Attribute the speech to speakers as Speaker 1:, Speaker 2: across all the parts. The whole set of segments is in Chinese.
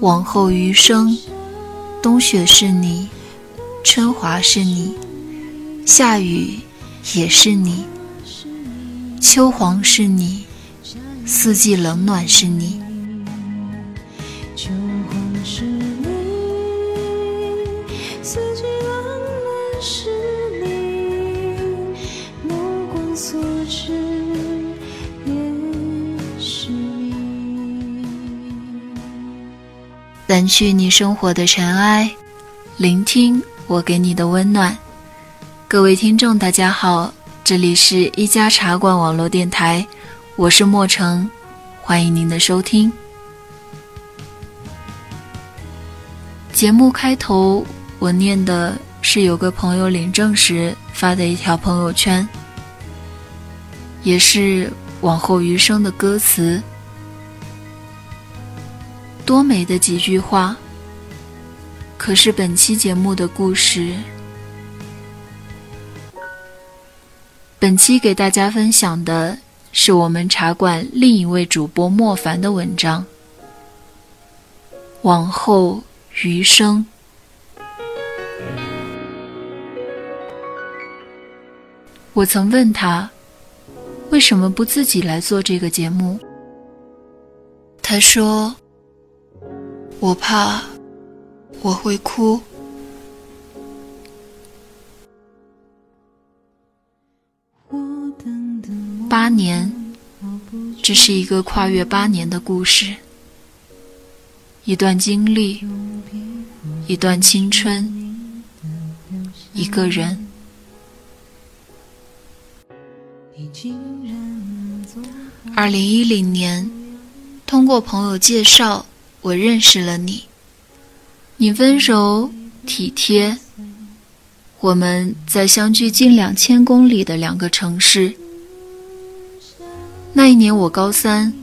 Speaker 1: 往后余生，冬雪是你，春华是你，夏雨也是你，秋黄是你，四季冷暖是你。掸去你生活的尘埃，聆听我给你的温暖。各位听众，大家好，这里是一家茶馆网络电台，我是莫成，欢迎您的收听。节目开头我念的是有个朋友领证时发的一条朋友圈，也是往后余生的歌词。多美的几句话！可是本期节目的故事，本期给大家分享的是我们茶馆另一位主播莫凡的文章。往后余生，我曾问他，为什么不自己来做这个节目？他说。我怕我会哭。八年，这是一个跨越八年的故事，一段经历，一段青春，一个人。二零一零年，通过朋友介绍。我认识了你，你温柔体贴。我们在相距近两千公里的两个城市。那一年我高三，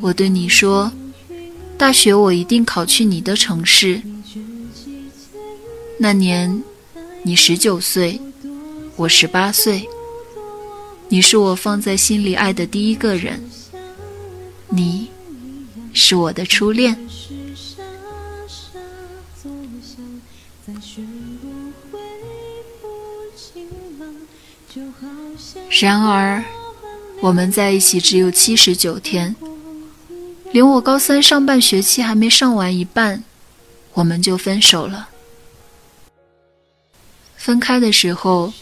Speaker 1: 我对你说，大学我一定考去你的城市。那年你十九岁，我十八岁。你是我放在心里爱的第一个人。你。是我的初恋。然而，我们在一起只有七十九天，连我高三上半学期还没上完一半，我们就分手了。分开的时候，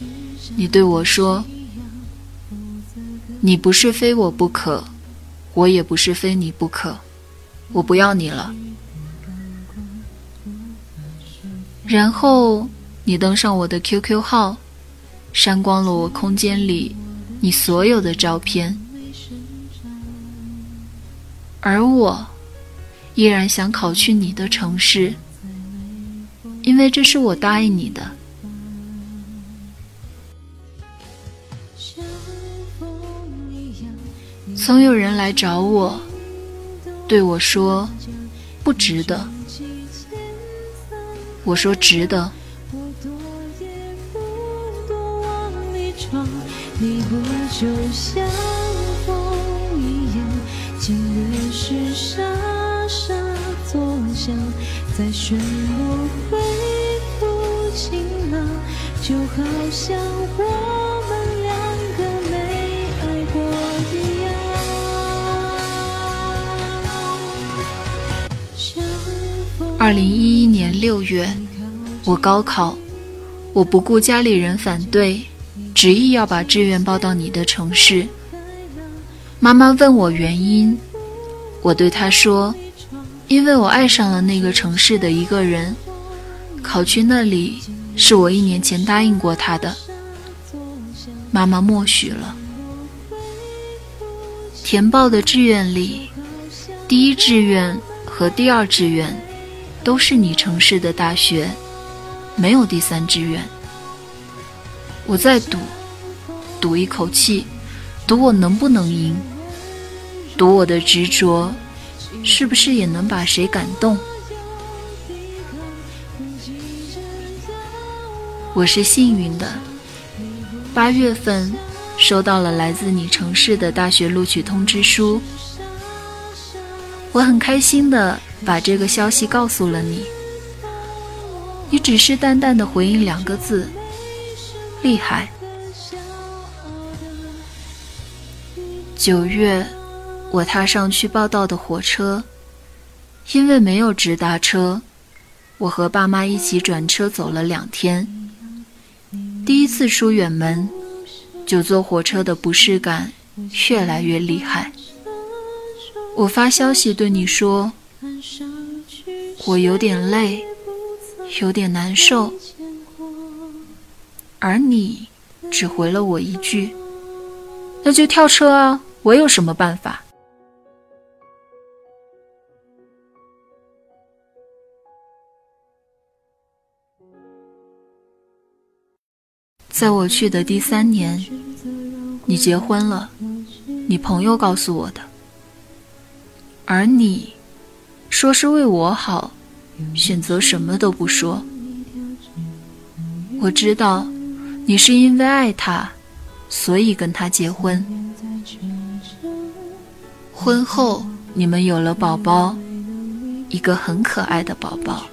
Speaker 1: 你对我说：“你不是非我不可，我也不是非你不可。”我不要你了。然后你登上我的 QQ 号，删光了我空间里你所有的照片，而我依然想考去你的城市，因为这是我答应你的。总有人来找我。对我说：“不值得。”我说：“值得。”
Speaker 2: 你不就像风一样，经历时傻傻作响，在漩涡恢复晴朗，就好像我
Speaker 1: 二零一一年六月，我高考，我不顾家里人反对，执意要把志愿报到你的城市。妈妈问我原因，我对她说：“因为我爱上了那个城市的一个人，考去那里是我一年前答应过他的。”妈妈默许了。填报的志愿里，第一志愿和第二志愿。都是你城市的大学，没有第三志愿。我在赌，赌一口气，赌我能不能赢，赌我的执着，是不是也能把谁感动？我是幸运的，八月份收到了来自你城市的大学录取通知书，我很开心的。把这个消息告诉了你，你只是淡淡的回应两个字：厉害。九月，我踏上去报道的火车，因为没有直达车，我和爸妈一起转车走了两天。第一次出远门，就坐火车的不适感越来越厉害。我发消息对你说，我有点累，有点难受，而你只回了我一句：“那就跳车啊，我有什么办法？”在我去的第三年，你结婚了，你朋友告诉我的。而你，说是为我好，选择什么都不说。我知道，你是因为爱他，所以跟他结婚。婚后你们有了宝宝，一个很可爱的宝宝。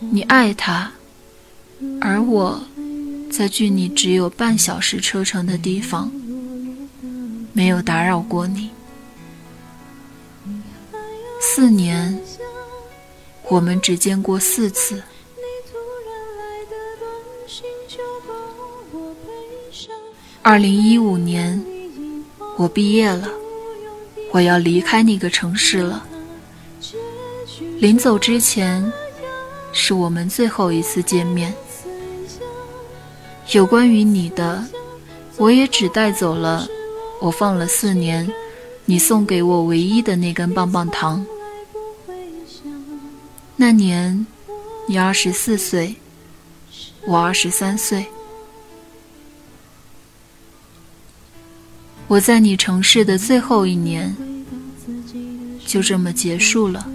Speaker 1: 你爱他，而我，在距你只有半小时车程的地方，没有打扰过你。四年，我们只见过四次。二零一五年，我毕业了，我要离开那个城市了。临走之前，是我们最后一次见面。有关于你的，我也只带走了我放了四年，你送给我唯一的那根棒棒糖。那年，你二十四岁，我二十三岁。我在你城市的最后一年，就这么结束了。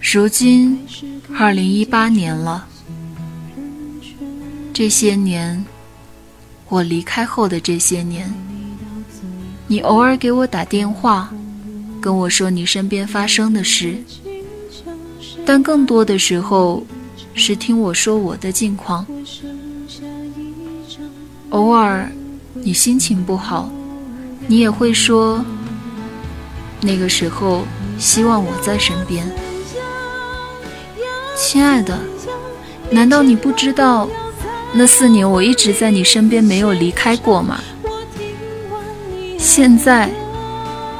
Speaker 1: 如今，二零一八年了。这些年，我离开后的这些年。你偶尔给我打电话，跟我说你身边发生的事，但更多的时候是听我说我的近况。偶尔你心情不好，你也会说，那个时候希望我在身边。亲爱的，难道你不知道，那四年我一直在你身边，没有离开过吗？现在，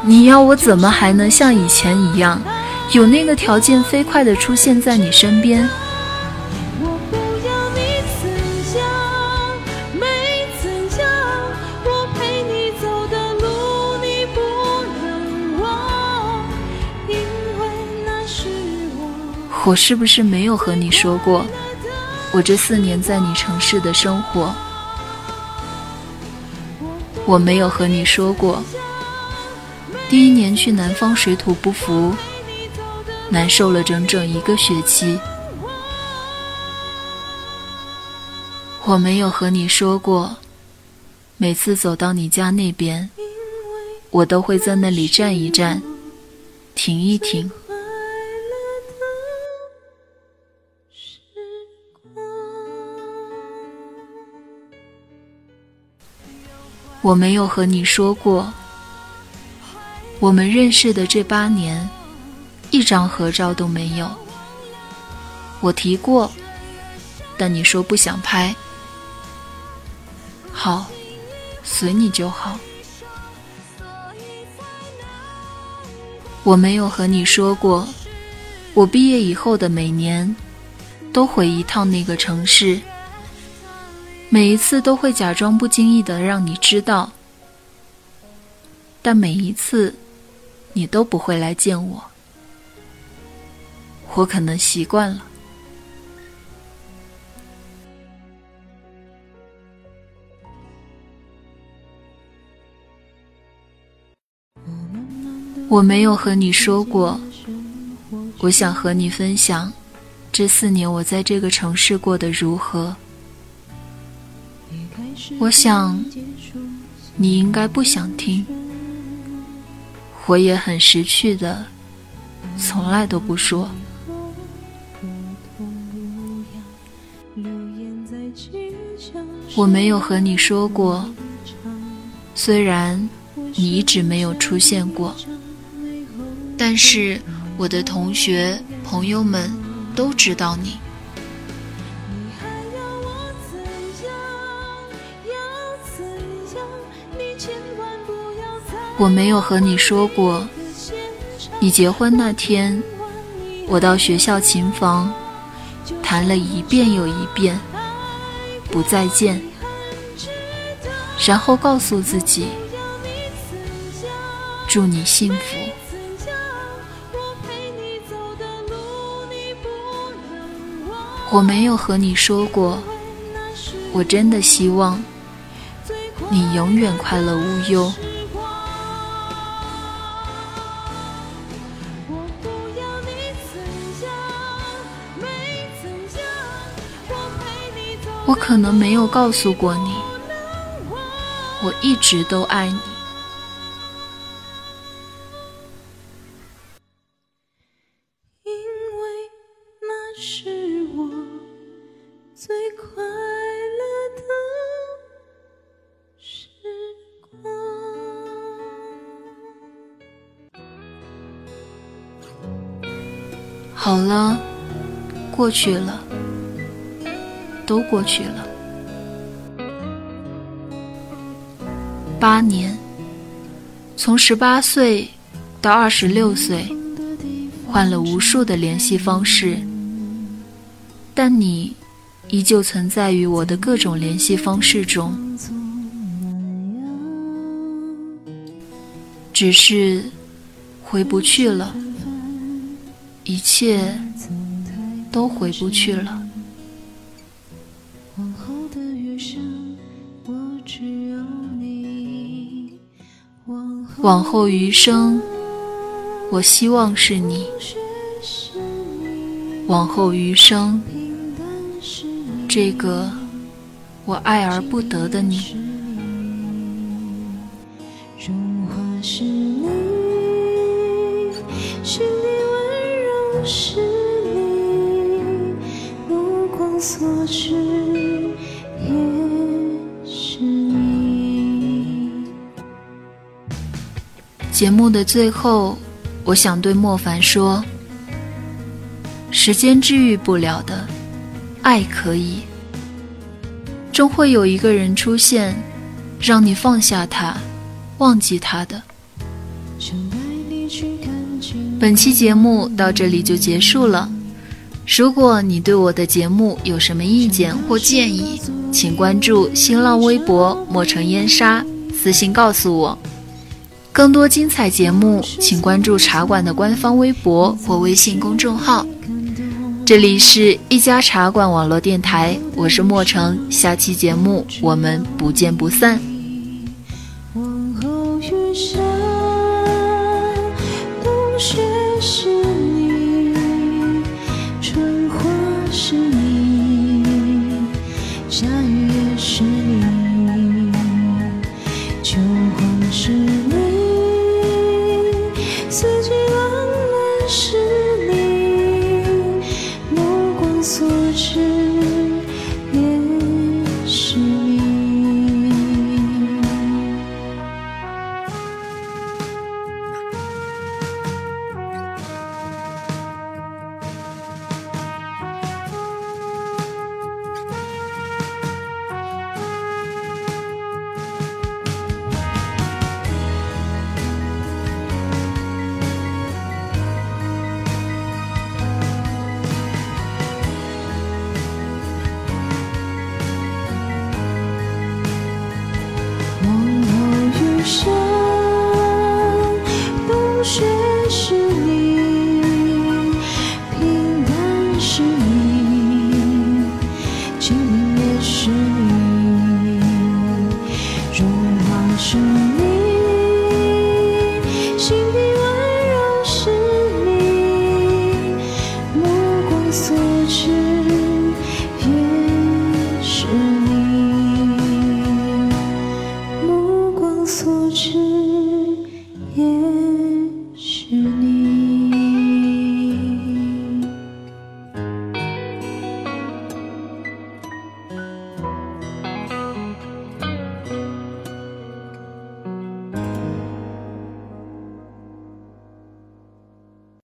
Speaker 1: 你要我怎么还能像以前一样，有那个条件飞快的出现在你身边？我是不是没有和你说过，我这四年在你城市的生活？我没有和你说过，第一年去南方水土不服，难受了整整一个学期。我没有和你说过，每次走到你家那边，我都会在那里站一站，停一停。我没有和你说过，我们认识的这八年，一张合照都没有。我提过，但你说不想拍。好，随你就好。我没有和你说过，我毕业以后的每年，都回一趟那个城市。每一次都会假装不经意的让你知道，但每一次，你都不会来见我。我可能习惯了。我没有和你说过，我想和你分享，这四年我在这个城市过得如何。我想，你应该不想听。我也很识趣的，从来都不说。我没有和你说过，虽然你一直没有出现过，但是我的同学朋友们都知道你。我没有和你说过，你结婚那天，我到学校琴房弹了一遍又一遍，不再见，然后告诉自己，祝你幸福。我没有和你说过，我真的希望你永远快乐无忧。我可能没有告诉过你，我一直都爱你，
Speaker 2: 因为那是我最快乐的时光。
Speaker 1: 好了，过去了。都过去了，八年，从十八岁到二十六岁，换了无数的联系方式，但你依旧存在于我的各种联系方式中，只是回不去了，一切都回不去了。往后余生，我希望是你。往后余生，这个我爱而不得的你。
Speaker 2: 是你，目光所至。
Speaker 1: 节目的最后，我想对莫凡说：时间治愈不了的，爱可以。终会有一个人出现，让你放下他，忘记他的。本期节目到这里就结束了。如果你对我的节目有什么意见或建议，请关注新浪微博“莫城烟沙”，私信告诉我。更多精彩节目，请关注茶馆的官方微博或微信公众号。这里是一家茶馆网络电台，我是莫成。下期节目我们不见不散。
Speaker 2: 往后余生痴